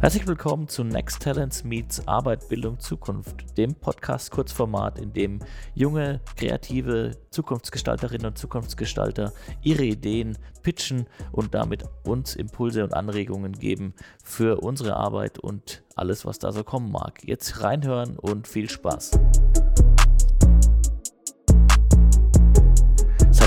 Herzlich willkommen zu Next Talents Meets Arbeit, Bildung, Zukunft, dem Podcast Kurzformat, in dem junge, kreative Zukunftsgestalterinnen und Zukunftsgestalter ihre Ideen pitchen und damit uns Impulse und Anregungen geben für unsere Arbeit und alles, was da so kommen mag. Jetzt reinhören und viel Spaß.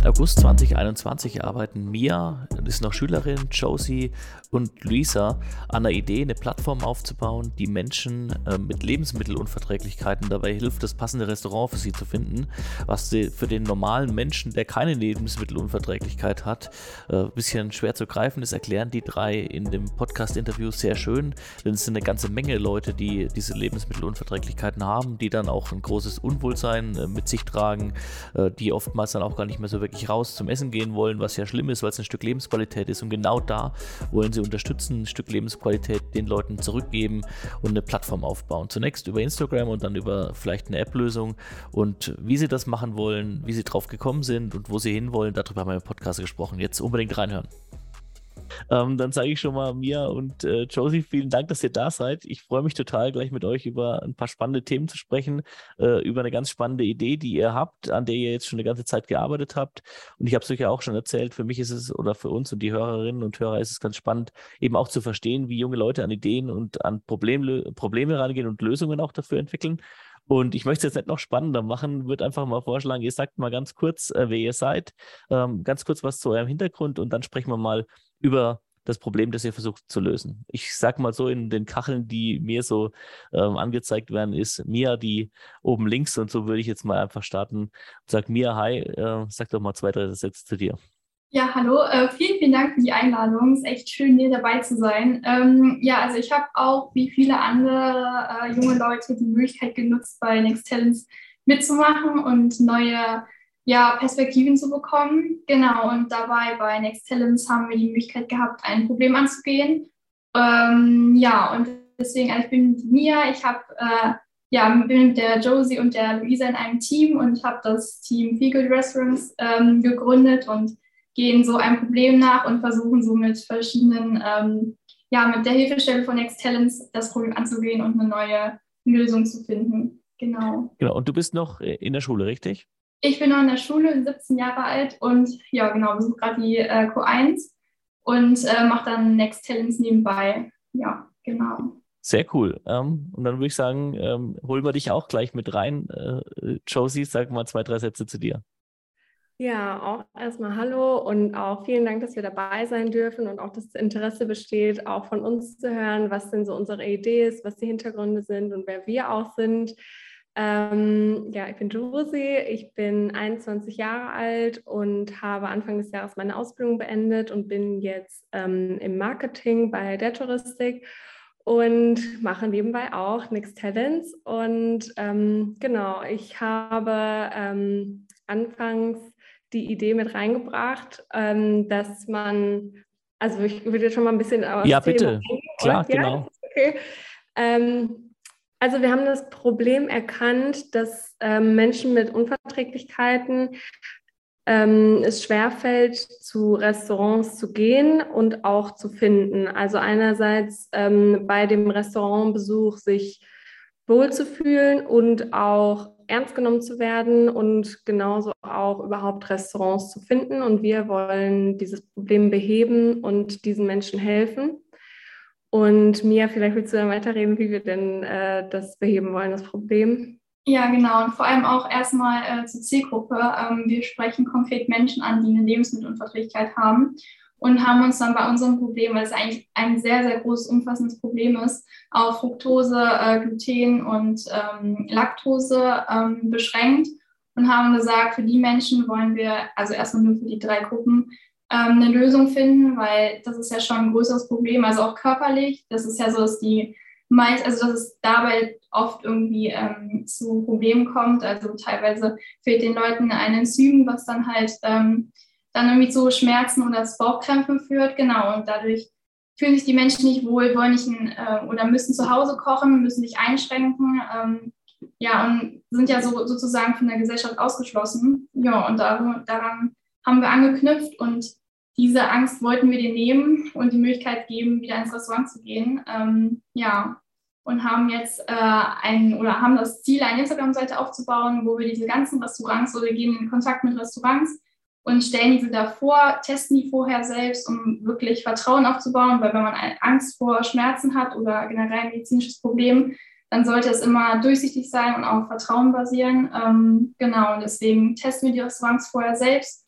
Seit August 2021 arbeiten Mia, ist noch Schülerin, Josie und Luisa an der Idee, eine Plattform aufzubauen, die Menschen äh, mit Lebensmittelunverträglichkeiten dabei hilft, das passende Restaurant für sie zu finden, was für den normalen Menschen, der keine Lebensmittelunverträglichkeit hat, ein äh, bisschen schwer zu greifen. Ist, erklären die drei in dem Podcast-Interview sehr schön, denn es sind eine ganze Menge Leute, die diese Lebensmittelunverträglichkeiten haben, die dann auch ein großes Unwohlsein äh, mit sich tragen, die oftmals dann auch gar nicht mehr so wirklich wirklich raus zum Essen gehen wollen, was ja schlimm ist, weil es ein Stück Lebensqualität ist. Und genau da wollen sie unterstützen, ein Stück Lebensqualität den Leuten zurückgeben und eine Plattform aufbauen. Zunächst über Instagram und dann über vielleicht eine App-Lösung. Und wie sie das machen wollen, wie sie drauf gekommen sind und wo sie hinwollen, darüber haben wir im Podcast gesprochen. Jetzt unbedingt reinhören. Ähm, dann sage ich schon mal Mia und äh, Josie, vielen Dank, dass ihr da seid. Ich freue mich total, gleich mit euch über ein paar spannende Themen zu sprechen, äh, über eine ganz spannende Idee, die ihr habt, an der ihr jetzt schon eine ganze Zeit gearbeitet habt. Und ich habe es euch ja auch schon erzählt, für mich ist es oder für uns und die Hörerinnen und Hörer ist es ganz spannend, eben auch zu verstehen, wie junge Leute an Ideen und an Problem, Probleme rangehen und Lösungen auch dafür entwickeln. Und ich möchte es jetzt nicht noch spannender machen, würde einfach mal vorschlagen, ihr sagt mal ganz kurz, äh, wer ihr seid, ähm, ganz kurz was zu eurem Hintergrund und dann sprechen wir mal über das Problem, das ihr versucht zu lösen. Ich sag mal so, in den Kacheln, die mir so ähm, angezeigt werden, ist Mia die oben links und so würde ich jetzt mal einfach starten. Sag Mia, hi, äh, sag doch mal zwei, drei Sätze zu dir. Ja, hallo, äh, vielen, vielen Dank für die Einladung. Es ist echt schön, hier dabei zu sein. Ähm, ja, also ich habe auch wie viele andere äh, junge Leute die Möglichkeit genutzt, bei Next Talents mitzumachen und neue ja, Perspektiven zu bekommen. Genau, und dabei bei Next Talents haben wir die Möglichkeit gehabt, ein Problem anzugehen. Ähm, ja, und deswegen, also ich bin Mia, ich habe äh, ja, bin mit der Josie und der Luisa in einem Team und habe das Team Feel Restaurants ähm, gegründet und gehen so einem Problem nach und versuchen so mit verschiedenen, ähm, ja, mit der Hilfestelle von Next Talents das Problem anzugehen und eine neue Lösung zu finden. Genau. Genau, und du bist noch in der Schule, richtig? Ich bin noch in der Schule, 17 Jahre alt und ja, genau, besuche gerade die äh, Q1 und äh, mache dann Next Talents nebenbei. Ja, genau. Sehr cool. Ähm, und dann würde ich sagen, ähm, holen wir dich auch gleich mit rein. Äh, Josie, sag mal zwei, drei Sätze zu dir. Ja, auch erstmal Hallo und auch vielen Dank, dass wir dabei sein dürfen und auch das Interesse besteht, auch von uns zu hören, was denn so unsere Idee ist, was die Hintergründe sind und wer wir auch sind. Ähm, ja, ich bin Josie, ich bin 21 Jahre alt und habe Anfang des Jahres meine Ausbildung beendet und bin jetzt ähm, im Marketing bei der Touristik und mache nebenbei auch Next Talents. Und ähm, genau, ich habe ähm, anfangs die Idee mit reingebracht, ähm, dass man, also ich würde jetzt schon mal ein bisschen aus Ja, bitte, klar, ja? genau. Okay. Also wir haben das Problem erkannt, dass ähm, Menschen mit Unverträglichkeiten ähm, es schwerfällt, zu Restaurants zu gehen und auch zu finden. Also einerseits ähm, bei dem Restaurantbesuch sich wohlzufühlen und auch ernst genommen zu werden und genauso auch überhaupt Restaurants zu finden. Und wir wollen dieses Problem beheben und diesen Menschen helfen. Und Mia, vielleicht willst du dann weiterreden, wie wir denn äh, das beheben wollen, das Problem? Ja, genau. Und vor allem auch erstmal äh, zur Zielgruppe. Ähm, wir sprechen konkret Menschen an, die eine Lebensmittelunverträglichkeit haben und haben uns dann bei unserem Problem, weil es eigentlich ein sehr, sehr großes, umfassendes Problem ist, auf Fructose, äh, Gluten und ähm, Laktose ähm, beschränkt und haben gesagt, für die Menschen wollen wir, also erstmal nur für die drei Gruppen, eine Lösung finden, weil das ist ja schon ein größeres Problem, also auch körperlich. Das ist ja so, dass die meist, also dass es dabei oft irgendwie ähm, zu Problemen kommt. Also teilweise fehlt den Leuten ein Enzym, was dann halt ähm, dann irgendwie zu Schmerzen oder zu Bauchkrämpfen führt. Genau, und dadurch fühlen sich die Menschen nicht wohl, wollen nicht äh, oder müssen zu Hause kochen, müssen sich einschränken. Ähm, ja, und sind ja so, sozusagen von der Gesellschaft ausgeschlossen. Ja, und daran, daran haben wir angeknüpft und diese Angst wollten wir dir nehmen und die Möglichkeit geben, wieder ins Restaurant zu gehen. Ähm, ja, und haben jetzt äh, ein oder haben das Ziel, eine Instagram-Seite aufzubauen, wo wir diese ganzen Restaurants oder gehen in Kontakt mit Restaurants und stellen diese davor, testen die vorher selbst, um wirklich Vertrauen aufzubauen, weil wenn man Angst vor Schmerzen hat oder generell ein medizinisches Problem, dann sollte es immer durchsichtig sein und auf Vertrauen basieren. Ähm, genau, deswegen testen wir die Restaurants vorher selbst,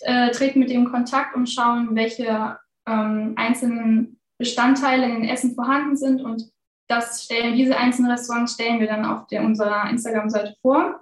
äh, treten mit dem Kontakt und schauen, welche ähm, einzelnen Bestandteile in den Essen vorhanden sind und das stellen, diese einzelnen Restaurants stellen wir dann auf der, unserer Instagram-Seite vor.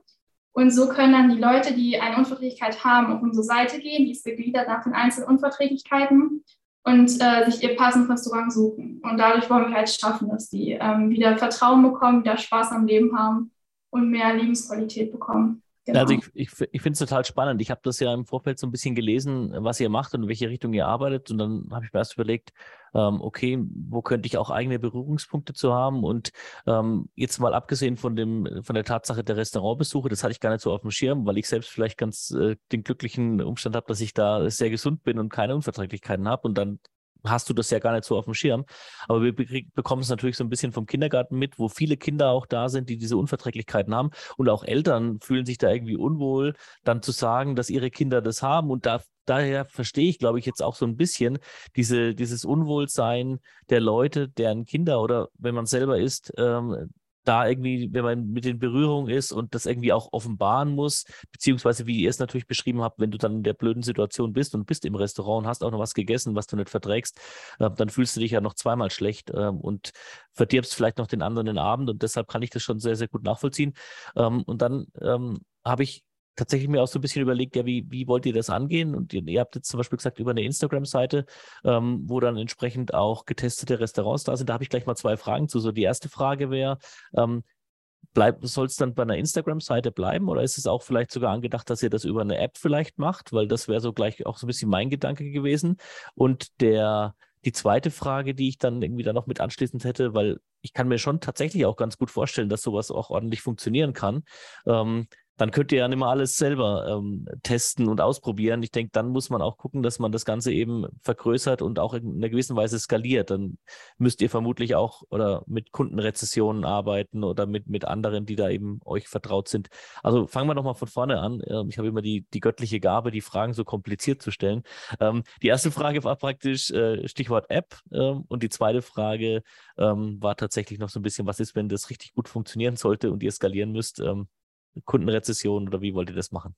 Und so können dann die Leute, die eine Unverträglichkeit haben, auf unsere Seite gehen, die ist gegliedert nach den einzelnen Unverträglichkeiten und äh, sich ihr passendes Restaurant suchen. Und dadurch wollen wir halt schaffen, dass die ähm, wieder Vertrauen bekommen, wieder Spaß am Leben haben und mehr Lebensqualität bekommen. Genau. Also ich, ich, ich finde es total spannend. Ich habe das ja im Vorfeld so ein bisschen gelesen, was ihr macht und in welche Richtung ihr arbeitet. Und dann habe ich mir erst überlegt, ähm, okay, wo könnte ich auch eigene Berührungspunkte zu haben? Und ähm, jetzt mal abgesehen von dem, von der Tatsache der Restaurantbesuche, das hatte ich gar nicht so auf dem Schirm, weil ich selbst vielleicht ganz äh, den glücklichen Umstand habe, dass ich da sehr gesund bin und keine Unverträglichkeiten habe. Und dann hast du das ja gar nicht so auf dem Schirm. Aber wir bekommen es natürlich so ein bisschen vom Kindergarten mit, wo viele Kinder auch da sind, die diese Unverträglichkeiten haben. Und auch Eltern fühlen sich da irgendwie unwohl, dann zu sagen, dass ihre Kinder das haben. Und da, daher verstehe ich, glaube ich, jetzt auch so ein bisschen diese, dieses Unwohlsein der Leute, deren Kinder oder wenn man selber ist, ähm, da irgendwie, wenn man mit den Berührungen ist und das irgendwie auch offenbaren muss, beziehungsweise wie ihr es natürlich beschrieben habt, wenn du dann in der blöden Situation bist und bist im Restaurant und hast auch noch was gegessen, was du nicht verträgst, äh, dann fühlst du dich ja noch zweimal schlecht äh, und verdirbst vielleicht noch den anderen den Abend und deshalb kann ich das schon sehr, sehr gut nachvollziehen. Ähm, und dann ähm, habe ich tatsächlich mir auch so ein bisschen überlegt, ja, wie, wie wollt ihr das angehen? Und ihr, ihr habt jetzt zum Beispiel gesagt, über eine Instagram-Seite, ähm, wo dann entsprechend auch getestete Restaurants da sind. Da habe ich gleich mal zwei Fragen zu. So die erste Frage wäre, ähm, soll es dann bei einer Instagram-Seite bleiben oder ist es auch vielleicht sogar angedacht, dass ihr das über eine App vielleicht macht? Weil das wäre so gleich auch so ein bisschen mein Gedanke gewesen. Und der, die zweite Frage, die ich dann irgendwie da noch mit anschließend hätte, weil ich kann mir schon tatsächlich auch ganz gut vorstellen, dass sowas auch ordentlich funktionieren kann. Ähm, dann könnt ihr ja nicht mehr alles selber ähm, testen und ausprobieren. Ich denke, dann muss man auch gucken, dass man das Ganze eben vergrößert und auch in einer gewissen Weise skaliert. Dann müsst ihr vermutlich auch oder mit Kundenrezessionen arbeiten oder mit, mit anderen, die da eben euch vertraut sind. Also fangen wir nochmal von vorne an. Ähm, ich habe immer die, die göttliche Gabe, die Fragen so kompliziert zu stellen. Ähm, die erste Frage war praktisch äh, Stichwort App ähm, und die zweite Frage ähm, war tatsächlich noch so ein bisschen, was ist, wenn das richtig gut funktionieren sollte und ihr skalieren müsst? Kundenrezession oder wie wollt ihr das machen?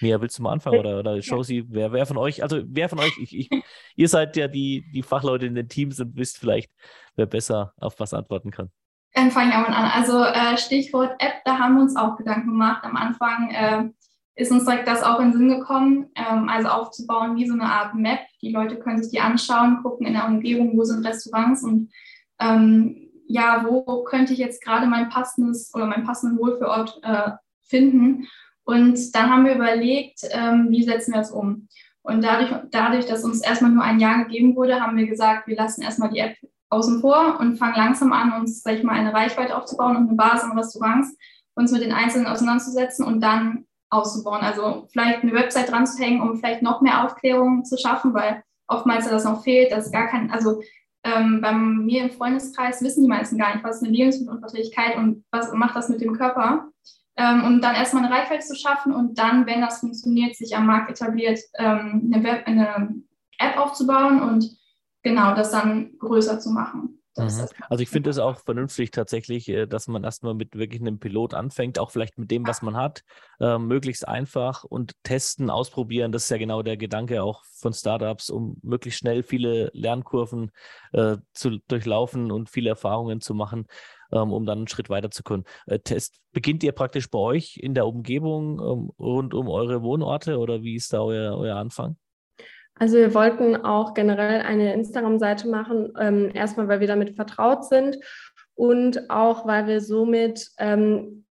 Mia, willst du mal anfangen oder, oder Josie, wer, wer von euch, also wer von euch, ich, ich, ihr seid ja die, die Fachleute in den Teams und wisst vielleicht, wer besser auf was antworten kann. Dann fange ich auch mal an. Also äh, Stichwort App, da haben wir uns auch Gedanken gemacht. Am Anfang äh, ist uns direkt das auch in den Sinn gekommen, ähm, also aufzubauen wie so eine Art Map. Die Leute können sich die anschauen, gucken in der Umgebung, wo sind Restaurants und ähm, ja, wo könnte ich jetzt gerade mein passendes oder meinen passenden Wohlfühlort äh, finden. Und dann haben wir überlegt, ähm, wie setzen wir das um. Und dadurch, dadurch, dass uns erstmal nur ein Jahr gegeben wurde, haben wir gesagt, wir lassen erstmal die App außen vor und fangen langsam an, uns, sag ich mal, eine Reichweite aufzubauen und eine Basis in Restaurants, uns mit den Einzelnen auseinanderzusetzen und dann auszubauen. Also vielleicht eine Website dran zu hängen, um vielleicht noch mehr Aufklärung zu schaffen, weil oftmals das noch fehlt, dass gar kein, also ähm, bei mir im Freundeskreis wissen die meisten gar nicht, was ist eine Lebensmittelunverträglichkeit und was macht das mit dem Körper. Ähm, um dann erstmal eine Reichweite zu schaffen und dann, wenn das funktioniert, sich am Markt etabliert, ähm, eine, Web, eine App aufzubauen und genau das dann größer zu machen. Mhm. Also ich finde es auch vernünftig tatsächlich, äh, dass man erstmal mit wirklich einem Pilot anfängt, auch vielleicht mit dem, was man hat, äh, möglichst einfach und testen, ausprobieren. Das ist ja genau der Gedanke auch von Startups, um möglichst schnell viele Lernkurven äh, zu durchlaufen und viele Erfahrungen zu machen, ähm, um dann einen Schritt weiter zu können. Äh, Test beginnt ihr praktisch bei euch in der Umgebung ähm, rund um eure Wohnorte oder wie ist da euer, euer Anfang? Also wir wollten auch generell eine Instagram-Seite machen, ähm, erstmal weil wir damit vertraut sind und auch weil wir somit ähm,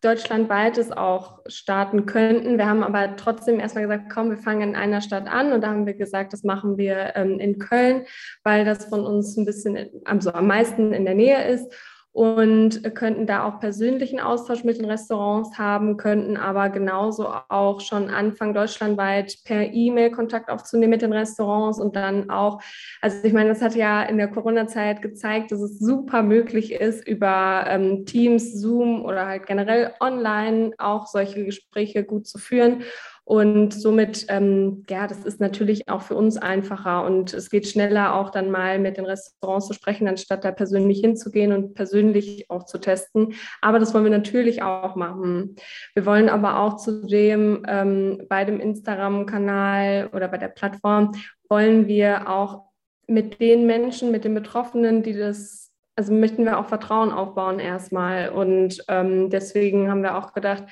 deutschlandweit es auch starten könnten. Wir haben aber trotzdem erstmal gesagt, komm, wir fangen in einer Stadt an und da haben wir gesagt, das machen wir ähm, in Köln, weil das von uns ein bisschen also am meisten in der Nähe ist und könnten da auch persönlichen Austausch mit den Restaurants haben, könnten aber genauso auch schon anfangen, deutschlandweit per E-Mail Kontakt aufzunehmen mit den Restaurants und dann auch, also ich meine, das hat ja in der Corona-Zeit gezeigt, dass es super möglich ist, über ähm, Teams, Zoom oder halt generell online auch solche Gespräche gut zu führen. Und somit, ähm, ja, das ist natürlich auch für uns einfacher und es geht schneller auch dann mal mit den Restaurants zu sprechen, anstatt da persönlich hinzugehen und persönlich auch zu testen. Aber das wollen wir natürlich auch machen. Wir wollen aber auch zudem ähm, bei dem Instagram-Kanal oder bei der Plattform wollen wir auch mit den Menschen, mit den Betroffenen, die das also möchten wir auch Vertrauen aufbauen erstmal. Und ähm, deswegen haben wir auch gedacht,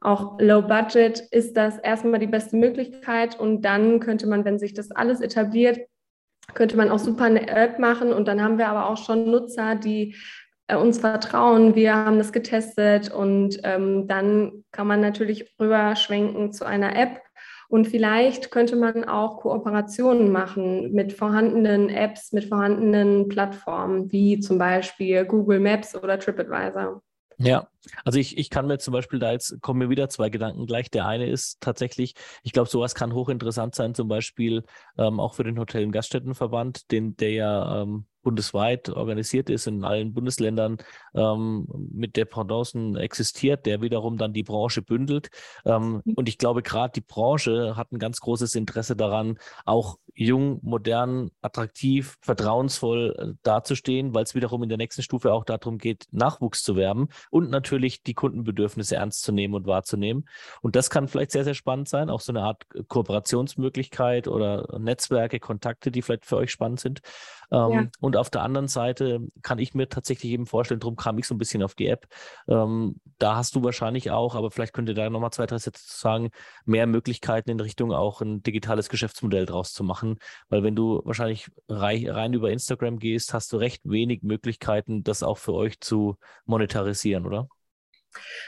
auch Low Budget ist das erstmal die beste Möglichkeit und dann könnte man, wenn sich das alles etabliert, könnte man auch super eine App machen und dann haben wir aber auch schon Nutzer, die äh, uns vertrauen. Wir haben das getestet und ähm, dann kann man natürlich rüberschwenken zu einer App. Und vielleicht könnte man auch Kooperationen machen mit vorhandenen Apps, mit vorhandenen Plattformen, wie zum Beispiel Google Maps oder TripAdvisor. Ja, also ich, ich kann mir zum Beispiel da jetzt kommen mir wieder zwei Gedanken gleich. Der eine ist tatsächlich, ich glaube, sowas kann hochinteressant sein, zum Beispiel ähm, auch für den Hotel- und Gaststättenverband, den, der ja ähm, bundesweit organisiert ist, in allen Bundesländern ähm, mit Dependancen existiert, der wiederum dann die Branche bündelt. Ähm, und ich glaube, gerade die Branche hat ein ganz großes Interesse daran, auch jung, modern, attraktiv, vertrauensvoll äh, dazustehen, weil es wiederum in der nächsten Stufe auch darum geht, Nachwuchs zu werben und natürlich die Kundenbedürfnisse ernst zu nehmen und wahrzunehmen. Und das kann vielleicht sehr, sehr spannend sein, auch so eine Art Kooperationsmöglichkeit oder Netzwerke, Kontakte, die vielleicht für euch spannend sind. Ähm, ja. Und auf der anderen Seite kann ich mir tatsächlich eben vorstellen, darum kam ich so ein bisschen auf die App. Ähm, da hast du wahrscheinlich auch, aber vielleicht könnt ihr da nochmal zwei, drei Sätze sagen, mehr Möglichkeiten in Richtung auch ein digitales Geschäftsmodell draus zu machen. Weil wenn du wahrscheinlich rein, rein über Instagram gehst, hast du recht wenig Möglichkeiten, das auch für euch zu monetarisieren, oder?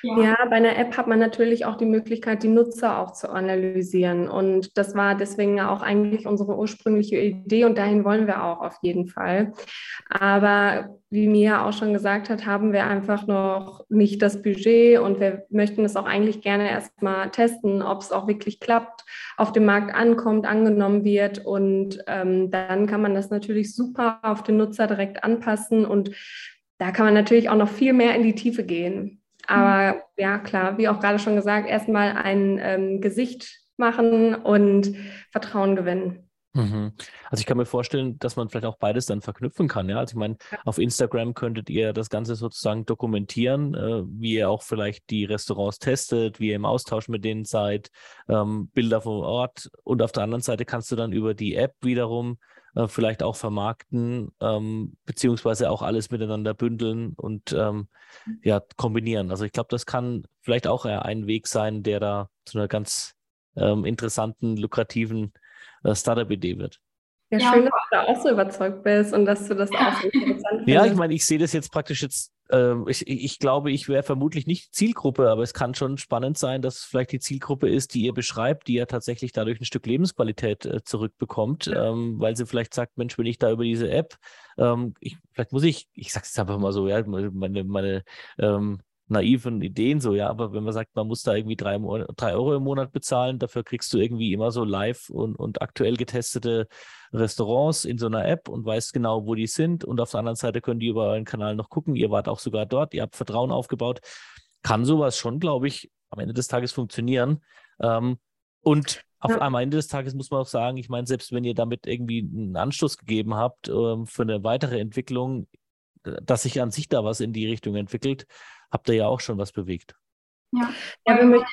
Ja. ja. bei einer App hat man natürlich auch die Möglichkeit, die Nutzer auch zu analysieren. Und das war deswegen auch eigentlich unsere ursprüngliche Idee und dahin wollen wir auch auf jeden Fall. Aber wie Mia auch schon gesagt hat, haben wir einfach noch nicht das Budget und wir möchten es auch eigentlich gerne erstmal testen, ob es auch wirklich klappt, auf dem Markt ankommt, angenommen wird. Und ähm, dann kann man das natürlich super auf den Nutzer direkt anpassen und da kann man natürlich auch noch viel mehr in die Tiefe gehen. Aber mhm. ja, klar, wie auch gerade schon gesagt, erstmal ein ähm, Gesicht machen und Vertrauen gewinnen. Mhm. Also ich kann mir vorstellen, dass man vielleicht auch beides dann verknüpfen kann. Ja, also ich meine, auf Instagram könntet ihr das Ganze sozusagen dokumentieren, äh, wie ihr auch vielleicht die Restaurants testet, wie ihr im Austausch mit denen seid, ähm, Bilder vor Ort. Und auf der anderen Seite kannst du dann über die App wiederum äh, vielleicht auch vermarkten, ähm, beziehungsweise auch alles miteinander bündeln und ähm, ja, kombinieren. Also ich glaube, das kann vielleicht auch ein Weg sein, der da zu einer ganz ähm, interessanten, lukrativen äh, Startup-Idee wird. Ja, schön, dass du da auch so überzeugt bist und dass du das auch so interessant findest. Ja, ich meine, ich sehe das jetzt praktisch jetzt, äh, ich, ich glaube, ich wäre vermutlich nicht Zielgruppe, aber es kann schon spannend sein, dass es vielleicht die Zielgruppe ist, die ihr beschreibt, die ja tatsächlich dadurch ein Stück Lebensqualität äh, zurückbekommt, ja. ähm, weil sie vielleicht sagt, Mensch, wenn ich da über diese App, ähm, ich, vielleicht muss ich, ich sage es einfach mal so, ja, meine, meine ähm, naiven Ideen so, ja, aber wenn man sagt, man muss da irgendwie drei, drei Euro im Monat bezahlen, dafür kriegst du irgendwie immer so live und, und aktuell getestete Restaurants in so einer App und weißt genau, wo die sind und auf der anderen Seite können die über euren Kanal noch gucken, ihr wart auch sogar dort, ihr habt Vertrauen aufgebaut, kann sowas schon, glaube ich, am Ende des Tages funktionieren ähm, und auf, ja. am Ende des Tages muss man auch sagen, ich meine, selbst wenn ihr damit irgendwie einen Anstoß gegeben habt ähm, für eine weitere Entwicklung, dass sich an sich da was in die Richtung entwickelt, habt ihr ja auch schon was bewegt. Ja, ja wir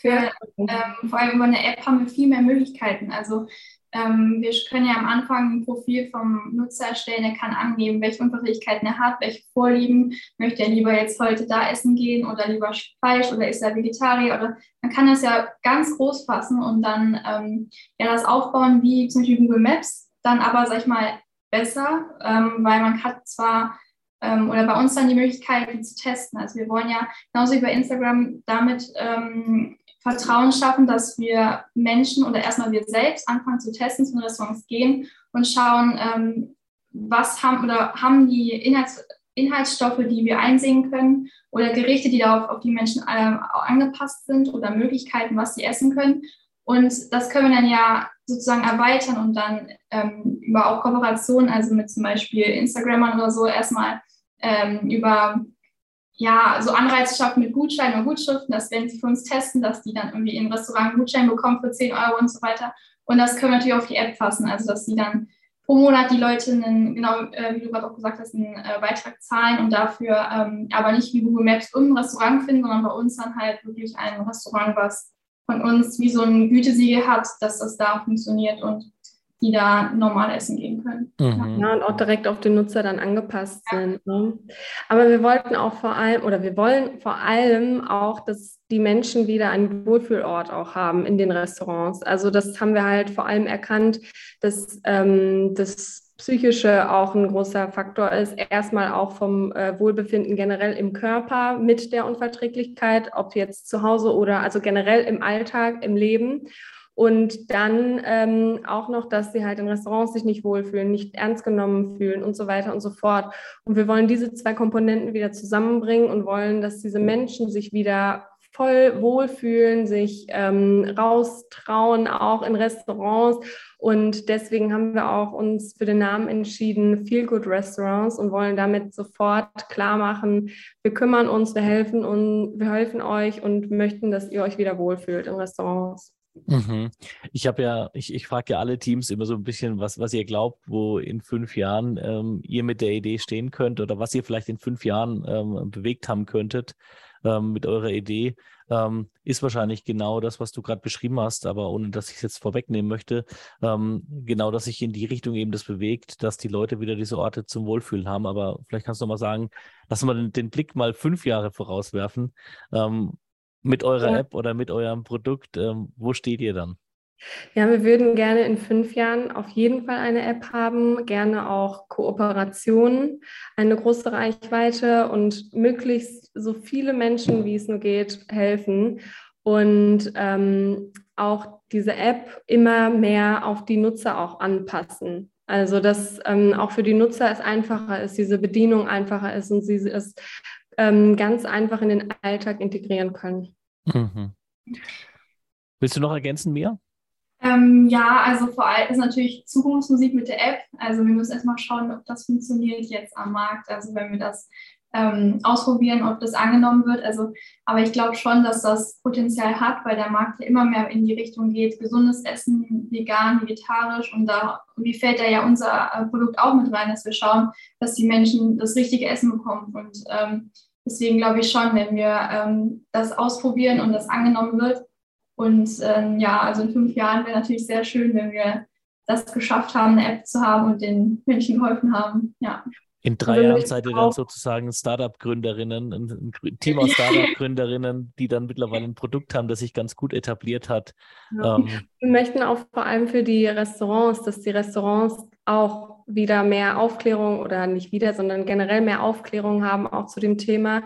für, ähm, vor allem über eine App haben wir viel mehr Möglichkeiten. Also ähm, wir können ja am Anfang ein Profil vom Nutzer erstellen, er kann angeben, welche Unverträglichkeiten er hat, welche Vorlieben, möchte er lieber jetzt heute da essen gehen oder lieber Fleisch oder ist er Vegetarier oder man kann das ja ganz groß fassen und dann ähm, ja das aufbauen wie zum Beispiel Google Maps, dann aber, sag ich mal, besser, ähm, weil man hat zwar ähm, oder bei uns dann die Möglichkeit, die zu testen. Also wir wollen ja genauso wie bei Instagram damit ähm, Vertrauen schaffen, dass wir Menschen oder erstmal wir selbst anfangen zu testen, zu Restaurants gehen und schauen, ähm, was haben oder haben die Inhalts Inhaltsstoffe, die wir einsehen können oder Gerichte, die darauf auf die Menschen äh, angepasst sind oder Möglichkeiten, was sie essen können. Und das können wir dann ja sozusagen erweitern und dann ähm, über auch Kooperationen, also mit zum Beispiel Instagramern oder so, erstmal ähm, über ja, so Anreize schaffen mit Gutscheinen und Gutschriften, dass wenn sie für uns testen, dass die dann irgendwie im Restaurant einen Gutschein bekommen für 10 Euro und so weiter. Und das können wir natürlich auf die App fassen, also dass sie dann pro Monat die Leute einen, genau äh, wie du gerade auch gesagt hast, einen äh, Beitrag zahlen und dafür ähm, aber nicht wie Google Maps irgendein Restaurant finden, sondern bei uns dann halt wirklich ein Restaurant, was von uns wie so ein Gütesiegel hat, dass das da funktioniert und die da normal essen gehen können. Mhm. Ja, und auch direkt auf den Nutzer dann angepasst ja. sind. Ne? Aber wir wollten auch vor allem, oder wir wollen vor allem auch, dass die Menschen wieder einen Wohlfühlort auch haben in den Restaurants. Also das haben wir halt vor allem erkannt, dass ähm, das Psychische auch ein großer Faktor ist. Erstmal auch vom äh, Wohlbefinden generell im Körper mit der Unverträglichkeit, ob jetzt zu Hause oder also generell im Alltag, im Leben. Und dann ähm, auch noch, dass sie halt in Restaurants sich nicht wohlfühlen, nicht ernst genommen fühlen und so weiter und so fort. Und wir wollen diese zwei Komponenten wieder zusammenbringen und wollen, dass diese Menschen sich wieder voll wohlfühlen, sich ähm, raustrauen, auch in Restaurants. Und deswegen haben wir auch uns für den Namen entschieden, Feel Good Restaurants, und wollen damit sofort klar machen, wir kümmern uns, wir helfen und wir helfen euch und möchten, dass ihr euch wieder wohlfühlt in Restaurants. Mhm. Ich habe ja, ich, ich frage ja alle Teams immer so ein bisschen, was, was ihr glaubt, wo in fünf Jahren ähm, ihr mit der Idee stehen könnt oder was ihr vielleicht in fünf Jahren ähm, bewegt haben könntet ähm, mit eurer Idee. Ähm, ist wahrscheinlich genau das, was du gerade beschrieben hast, aber ohne dass ich es jetzt vorwegnehmen möchte, ähm, genau, dass sich in die Richtung eben das bewegt, dass die Leute wieder diese Orte zum Wohlfühlen haben. Aber vielleicht kannst du noch mal sagen, lass mal den, den Blick mal fünf Jahre vorauswerfen ähm, mit eurer ja. App oder mit eurem Produkt, ähm, wo steht ihr dann? Ja, wir würden gerne in fünf Jahren auf jeden Fall eine App haben, gerne auch Kooperationen, eine große Reichweite und möglichst so viele Menschen, wie es nur geht, helfen. Und ähm, auch diese App immer mehr auf die Nutzer auch anpassen. Also dass ähm, auch für die Nutzer es einfacher ist, diese Bedienung einfacher ist und sie es ähm, ganz einfach in den Alltag integrieren können. Mhm. Willst du noch ergänzen, Mia? Ähm, ja, also vor allem ist natürlich Zukunftsmusik mit der App. Also wir müssen erstmal schauen, ob das funktioniert jetzt am Markt. Also wenn wir das ähm, ausprobieren, ob das angenommen wird. Also, aber ich glaube schon, dass das Potenzial hat, weil der Markt ja immer mehr in die Richtung geht, gesundes Essen, vegan, vegetarisch. Und da wie fällt da ja unser äh, Produkt auch mit rein, dass wir schauen, dass die Menschen das richtige Essen bekommen. Und ähm, deswegen glaube ich schon, wenn wir ähm, das ausprobieren und das angenommen wird, und ähm, ja, also in fünf Jahren wäre natürlich sehr schön, wenn wir das geschafft haben, eine App zu haben und den Menschen geholfen haben. Ja. In drei also Jahren seid ihr dann sozusagen Startup-Gründerinnen, ein Team aus Startup-Gründerinnen, die dann mittlerweile ein Produkt haben, das sich ganz gut etabliert hat. Ja. Ähm, wir möchten auch vor allem für die Restaurants, dass die Restaurants auch wieder mehr Aufklärung oder nicht wieder, sondern generell mehr Aufklärung haben, auch zu dem Thema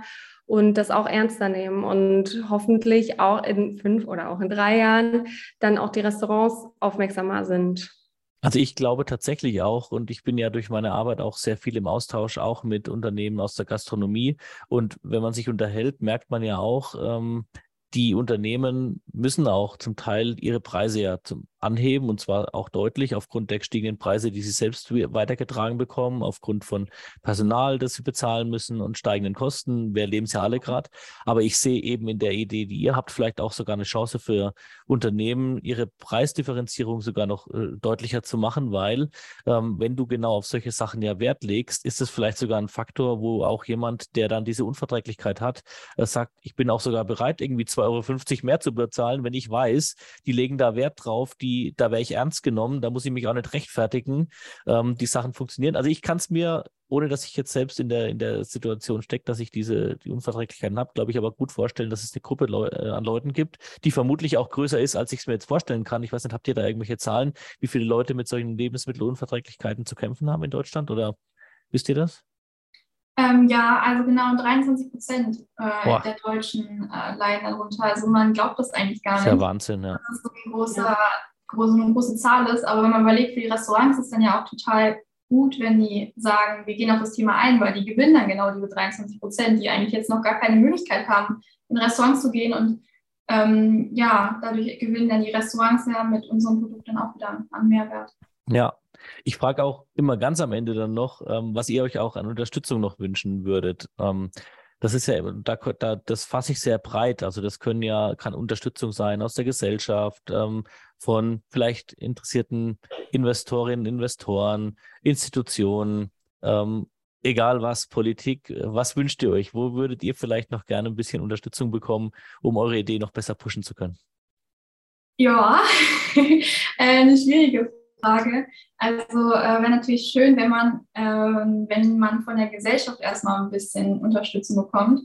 und das auch ernster nehmen und hoffentlich auch in fünf oder auch in drei Jahren dann auch die Restaurants aufmerksamer sind. Also ich glaube tatsächlich auch, und ich bin ja durch meine Arbeit auch sehr viel im Austausch, auch mit Unternehmen aus der Gastronomie. Und wenn man sich unterhält, merkt man ja auch, ähm, die Unternehmen müssen auch zum Teil ihre Preise ja zum anheben und zwar auch deutlich aufgrund der gestiegenen Preise, die sie selbst weitergetragen bekommen, aufgrund von Personal, das sie bezahlen müssen und steigenden Kosten. Wir erleben es ja alle gerade. Aber ich sehe eben in der Idee, die ihr habt, vielleicht auch sogar eine Chance für Unternehmen, ihre Preisdifferenzierung sogar noch äh, deutlicher zu machen, weil ähm, wenn du genau auf solche Sachen ja Wert legst, ist es vielleicht sogar ein Faktor, wo auch jemand, der dann diese Unverträglichkeit hat, äh, sagt, ich bin auch sogar bereit, irgendwie 2,50 Euro mehr zu bezahlen, wenn ich weiß, die legen da Wert drauf, die die, da wäre ich ernst genommen, da muss ich mich auch nicht rechtfertigen. Ähm, die Sachen funktionieren. Also ich kann es mir, ohne dass ich jetzt selbst in der, in der Situation stecke, dass ich diese die Unverträglichkeiten habe, glaube ich aber gut vorstellen, dass es eine Gruppe Leu äh, an Leuten gibt, die vermutlich auch größer ist, als ich es mir jetzt vorstellen kann. Ich weiß nicht, habt ihr da irgendwelche Zahlen, wie viele Leute mit solchen Lebensmittelunverträglichkeiten zu kämpfen haben in Deutschland oder wisst ihr das? Ähm, ja, also genau 23 Prozent äh, der Deutschen äh, leiden darunter. Also man glaubt das eigentlich gar nicht. Das ist ja Wahnsinn, ja. Das ist so ein großer, ja große, eine große Zahl ist. Aber wenn man überlegt, für die Restaurants ist es dann ja auch total gut, wenn die sagen, wir gehen auf das Thema ein, weil die gewinnen dann genau diese 23 Prozent, die eigentlich jetzt noch gar keine Möglichkeit haben, in Restaurants zu gehen. Und ähm, ja, dadurch gewinnen dann die Restaurants ja mit unserem Produkt dann auch wieder an Mehrwert. Ja, ich frage auch immer ganz am Ende dann noch, ähm, was ihr euch auch an Unterstützung noch wünschen würdet. Ähm, das ist ja, da, da, das fasse ich sehr breit. Also das können ja, kann Unterstützung sein aus der Gesellschaft, ähm, von vielleicht interessierten Investorinnen, Investoren, Institutionen, ähm, egal was, Politik. Was wünscht ihr euch? Wo würdet ihr vielleicht noch gerne ein bisschen Unterstützung bekommen, um eure Idee noch besser pushen zu können? Ja, äh, eine schwierige Frage. Also äh, wäre natürlich schön, wenn man, äh, wenn man von der Gesellschaft erstmal ein bisschen Unterstützung bekommt,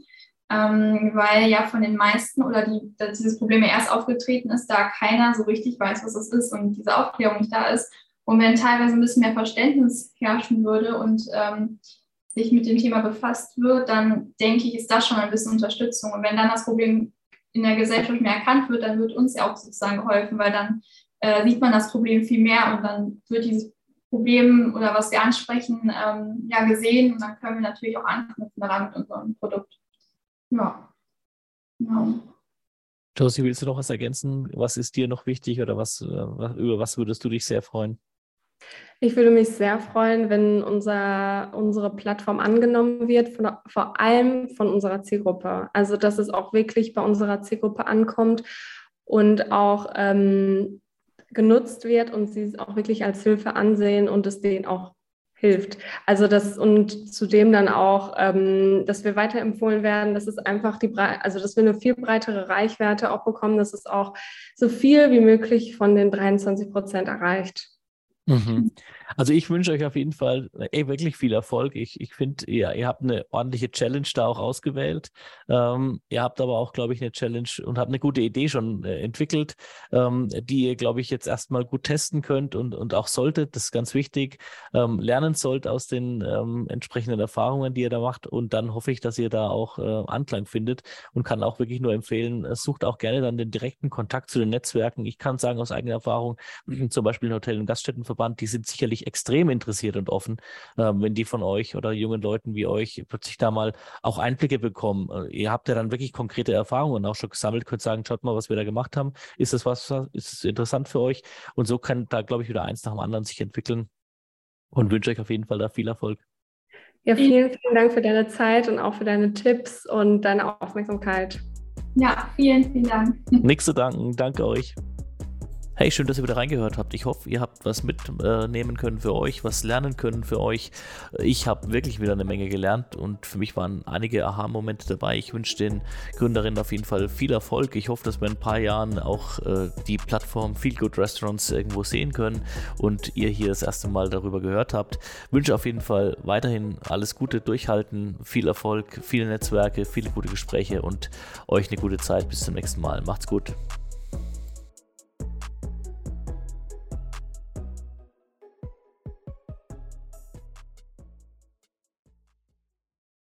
ähm, weil ja von den meisten oder die, dieses Problem ja erst aufgetreten ist, da keiner so richtig weiß, was das ist und diese Aufklärung nicht da ist. Und wenn teilweise ein bisschen mehr Verständnis herrschen würde und ähm, sich mit dem Thema befasst wird, dann denke ich, ist das schon ein bisschen Unterstützung. Und wenn dann das Problem in der Gesellschaft mehr erkannt wird, dann wird uns ja auch sozusagen geholfen, weil dann äh, sieht man das Problem viel mehr und dann wird dieses Problem oder was wir ansprechen ähm, ja gesehen und dann können wir natürlich auch anknüpfen daran mit unserem Produkt. Ja. Genau. Josie, willst du noch was ergänzen? Was ist dir noch wichtig oder was, äh, über was würdest du dich sehr freuen? Ich würde mich sehr freuen, wenn unser, unsere Plattform angenommen wird, von, vor allem von unserer Zielgruppe. Also, dass es auch wirklich bei unserer Zielgruppe ankommt und auch ähm, genutzt wird und sie es auch wirklich als Hilfe ansehen und es denen auch hilft. Also das und zudem dann auch, ähm, dass wir weiterempfohlen werden, dass es einfach die, also dass wir eine viel breitere Reichweite auch bekommen, dass es auch so viel wie möglich von den 23 Prozent erreicht. Mhm. Also ich wünsche euch auf jeden Fall ey, wirklich viel Erfolg. Ich, ich finde, ja, ihr habt eine ordentliche Challenge da auch ausgewählt. Ähm, ihr habt aber auch, glaube ich, eine Challenge und habt eine gute Idee schon äh, entwickelt, ähm, die ihr, glaube ich, jetzt erstmal gut testen könnt und, und auch solltet. Das ist ganz wichtig. Ähm, lernen sollt aus den ähm, entsprechenden Erfahrungen, die ihr da macht. Und dann hoffe ich, dass ihr da auch äh, Anklang findet und kann auch wirklich nur empfehlen, äh, sucht auch gerne dann den direkten Kontakt zu den Netzwerken. Ich kann sagen aus eigener Erfahrung, zum Beispiel Hotel- und Gaststättenverband, die sind sicherlich extrem interessiert und offen, äh, wenn die von euch oder jungen Leuten wie euch plötzlich da mal auch Einblicke bekommen. Äh, ihr habt ja dann wirklich konkrete Erfahrungen auch schon gesammelt, könnt sagen, schaut mal, was wir da gemacht haben. Ist das was, ist es interessant für euch? Und so kann da, glaube ich, wieder eins nach dem anderen sich entwickeln und wünsche euch auf jeden Fall da viel Erfolg. Ja, vielen, vielen Dank für deine Zeit und auch für deine Tipps und deine Aufmerksamkeit. Ja, vielen, vielen Dank. Nichts zu danken. Danke euch. Hey, schön, dass ihr wieder reingehört habt. Ich hoffe, ihr habt was mitnehmen können für euch, was lernen können für euch. Ich habe wirklich wieder eine Menge gelernt und für mich waren einige Aha-Momente dabei. Ich wünsche den Gründerinnen auf jeden Fall viel Erfolg. Ich hoffe, dass wir in ein paar Jahren auch äh, die Plattform Feel Good Restaurants irgendwo sehen können und ihr hier das erste Mal darüber gehört habt. Wünsche auf jeden Fall weiterhin alles Gute, durchhalten, viel Erfolg, viele Netzwerke, viele gute Gespräche und euch eine gute Zeit. Bis zum nächsten Mal. Macht's gut.